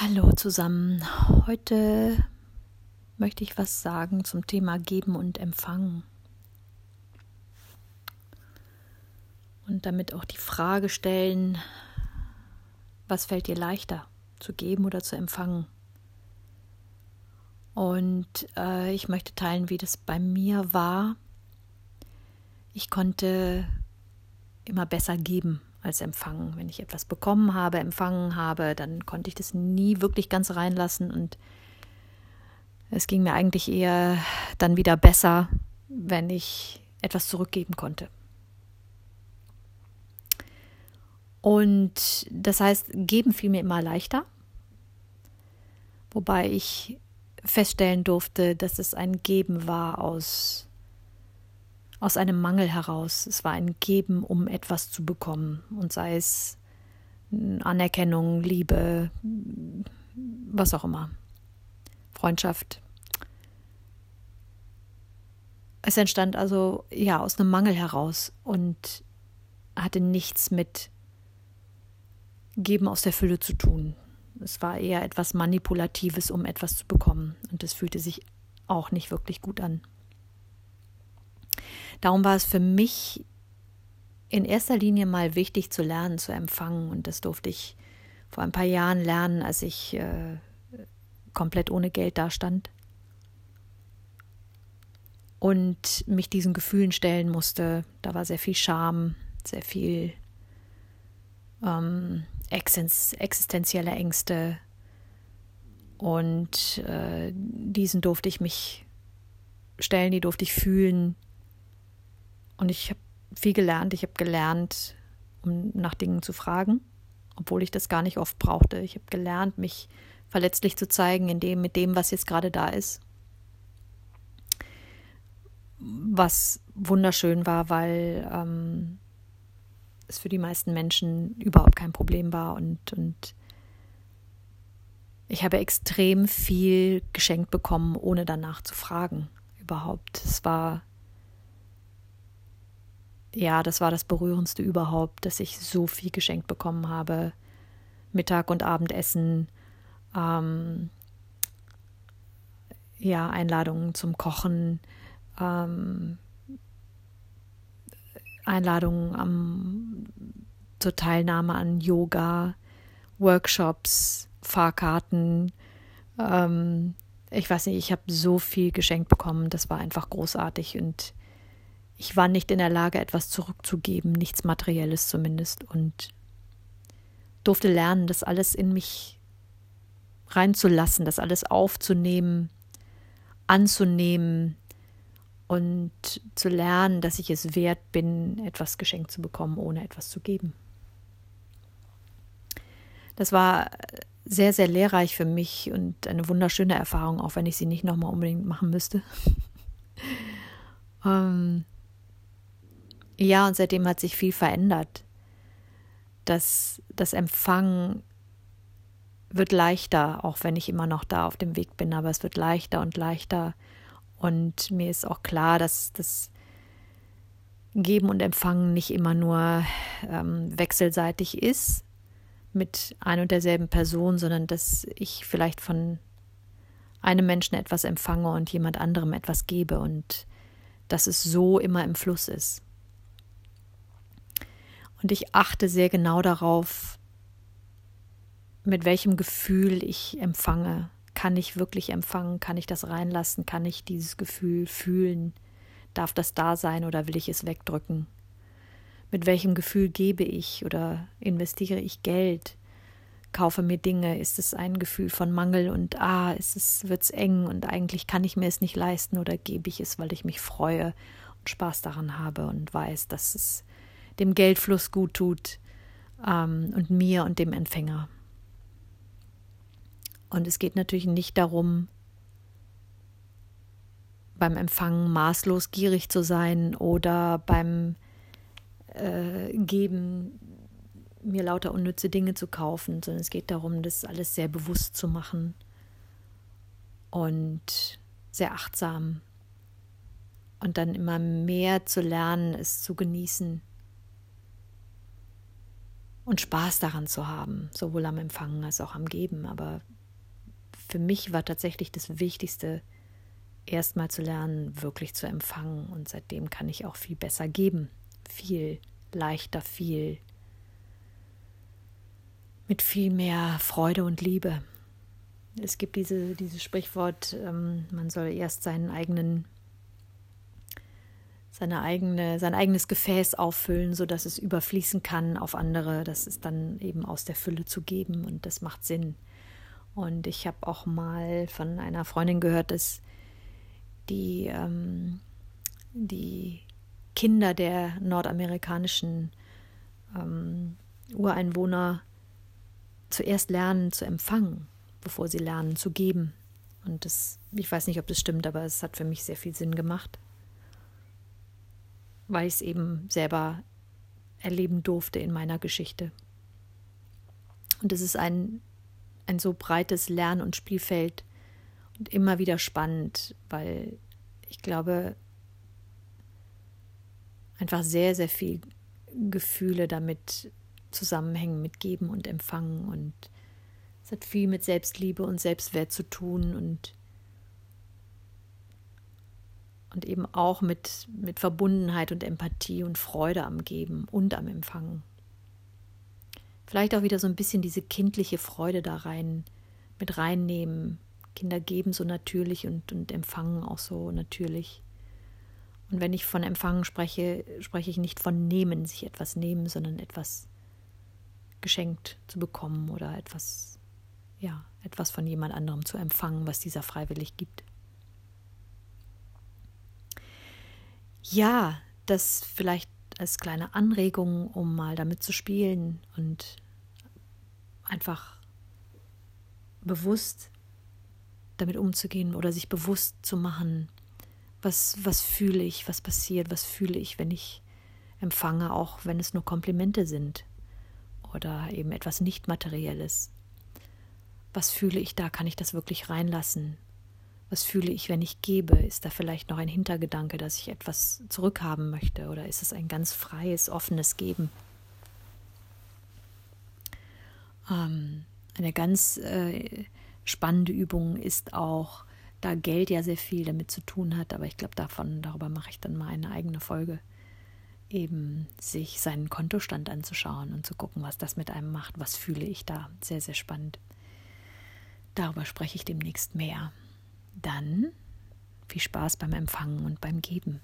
Hallo zusammen. Heute möchte ich was sagen zum Thema Geben und Empfangen. Und damit auch die Frage stellen, was fällt dir leichter, zu geben oder zu empfangen? Und äh, ich möchte teilen, wie das bei mir war. Ich konnte immer besser geben als empfangen. Wenn ich etwas bekommen habe, empfangen habe, dann konnte ich das nie wirklich ganz reinlassen und es ging mir eigentlich eher dann wieder besser, wenn ich etwas zurückgeben konnte. Und das heißt, geben fiel mir immer leichter, wobei ich feststellen durfte, dass es ein Geben war aus aus einem Mangel heraus. Es war ein Geben, um etwas zu bekommen. Und sei es Anerkennung, Liebe, was auch immer. Freundschaft. Es entstand also ja aus einem Mangel heraus und hatte nichts mit Geben aus der Fülle zu tun. Es war eher etwas Manipulatives, um etwas zu bekommen. Und es fühlte sich auch nicht wirklich gut an. Darum war es für mich in erster Linie mal wichtig zu lernen, zu empfangen. Und das durfte ich vor ein paar Jahren lernen, als ich äh, komplett ohne Geld dastand und mich diesen Gefühlen stellen musste. Da war sehr viel Scham, sehr viel ähm, existenzielle Ängste. Und äh, diesen durfte ich mich stellen, die durfte ich fühlen, und ich habe viel gelernt. Ich habe gelernt, um nach Dingen zu fragen, obwohl ich das gar nicht oft brauchte. Ich habe gelernt, mich verletzlich zu zeigen, in dem, mit dem, was jetzt gerade da ist. Was wunderschön war, weil ähm, es für die meisten Menschen überhaupt kein Problem war und, und ich habe extrem viel geschenkt bekommen, ohne danach zu fragen. Überhaupt. Es war ja, das war das Berührendste überhaupt, dass ich so viel geschenkt bekommen habe. Mittag- und Abendessen, ähm, ja, Einladungen zum Kochen, ähm, Einladungen am, zur Teilnahme an Yoga, Workshops, Fahrkarten. Ähm, ich weiß nicht, ich habe so viel geschenkt bekommen, das war einfach großartig und ich war nicht in der Lage, etwas zurückzugeben, nichts Materielles zumindest, und durfte lernen, das alles in mich reinzulassen, das alles aufzunehmen, anzunehmen und zu lernen, dass ich es wert bin, etwas geschenkt zu bekommen, ohne etwas zu geben. Das war sehr, sehr lehrreich für mich und eine wunderschöne Erfahrung, auch wenn ich sie nicht nochmal unbedingt machen müsste. ähm, ja, und seitdem hat sich viel verändert. Das, das Empfangen wird leichter, auch wenn ich immer noch da auf dem Weg bin, aber es wird leichter und leichter. Und mir ist auch klar, dass das Geben und Empfangen nicht immer nur ähm, wechselseitig ist mit ein und derselben Person, sondern dass ich vielleicht von einem Menschen etwas empfange und jemand anderem etwas gebe und dass es so immer im Fluss ist. Und ich achte sehr genau darauf, mit welchem Gefühl ich empfange. Kann ich wirklich empfangen? Kann ich das reinlassen? Kann ich dieses Gefühl fühlen? Darf das da sein oder will ich es wegdrücken? Mit welchem Gefühl gebe ich oder investiere ich Geld? Kaufe mir Dinge? Ist es ein Gefühl von Mangel und ah, ist es wird's eng und eigentlich kann ich mir es nicht leisten oder gebe ich es, weil ich mich freue und Spaß daran habe und weiß, dass es dem Geldfluss gut tut ähm, und mir und dem Empfänger. Und es geht natürlich nicht darum, beim Empfangen maßlos gierig zu sein oder beim äh, Geben mir lauter unnütze Dinge zu kaufen, sondern es geht darum, das alles sehr bewusst zu machen und sehr achtsam und dann immer mehr zu lernen, es zu genießen und Spaß daran zu haben, sowohl am Empfangen als auch am Geben. Aber für mich war tatsächlich das Wichtigste, erstmal zu lernen, wirklich zu empfangen. Und seitdem kann ich auch viel besser geben, viel leichter, viel mit viel mehr Freude und Liebe. Es gibt diese, dieses Sprichwort, ähm, man soll erst seinen eigenen, seine eigene, sein eigenes Gefäß auffüllen, sodass es überfließen kann auf andere. Das ist dann eben aus der Fülle zu geben und das macht Sinn. Und ich habe auch mal von einer Freundin gehört, dass die, ähm, die Kinder der nordamerikanischen ähm, Ureinwohner zuerst lernen zu empfangen, bevor sie lernen zu geben. Und das, ich weiß nicht, ob das stimmt, aber es hat für mich sehr viel Sinn gemacht, weil ich es eben selber erleben durfte in meiner Geschichte. Und es ist ein, ein so breites Lern- und Spielfeld und immer wieder spannend, weil ich glaube, einfach sehr, sehr viel Gefühle damit zusammenhängen mit Geben und Empfangen und es hat viel mit Selbstliebe und Selbstwert zu tun und und eben auch mit, mit Verbundenheit und Empathie und Freude am Geben und am Empfangen. Vielleicht auch wieder so ein bisschen diese kindliche Freude da rein mit reinnehmen. Kinder geben so natürlich und, und empfangen auch so natürlich. Und wenn ich von Empfangen spreche, spreche ich nicht von nehmen, sich etwas nehmen, sondern etwas geschenkt zu bekommen oder etwas, ja, etwas von jemand anderem zu empfangen, was dieser freiwillig gibt. Ja, das vielleicht als kleine Anregung, um mal damit zu spielen und einfach bewusst damit umzugehen oder sich bewusst zu machen, was, was fühle ich, was passiert, was fühle ich, wenn ich empfange, auch wenn es nur Komplimente sind oder eben etwas Nicht-Materielles. Was fühle ich da? Kann ich das wirklich reinlassen? Was fühle ich, wenn ich gebe? Ist da vielleicht noch ein Hintergedanke, dass ich etwas zurückhaben möchte? Oder ist es ein ganz freies, offenes Geben? Ähm, eine ganz äh, spannende Übung ist auch, da Geld ja sehr viel damit zu tun hat, aber ich glaube, davon, darüber mache ich dann mal eine eigene Folge eben sich seinen Kontostand anzuschauen und zu gucken, was das mit einem macht, was fühle ich da. Sehr, sehr spannend. Darüber spreche ich demnächst mehr. Dann viel Spaß beim Empfangen und beim Geben.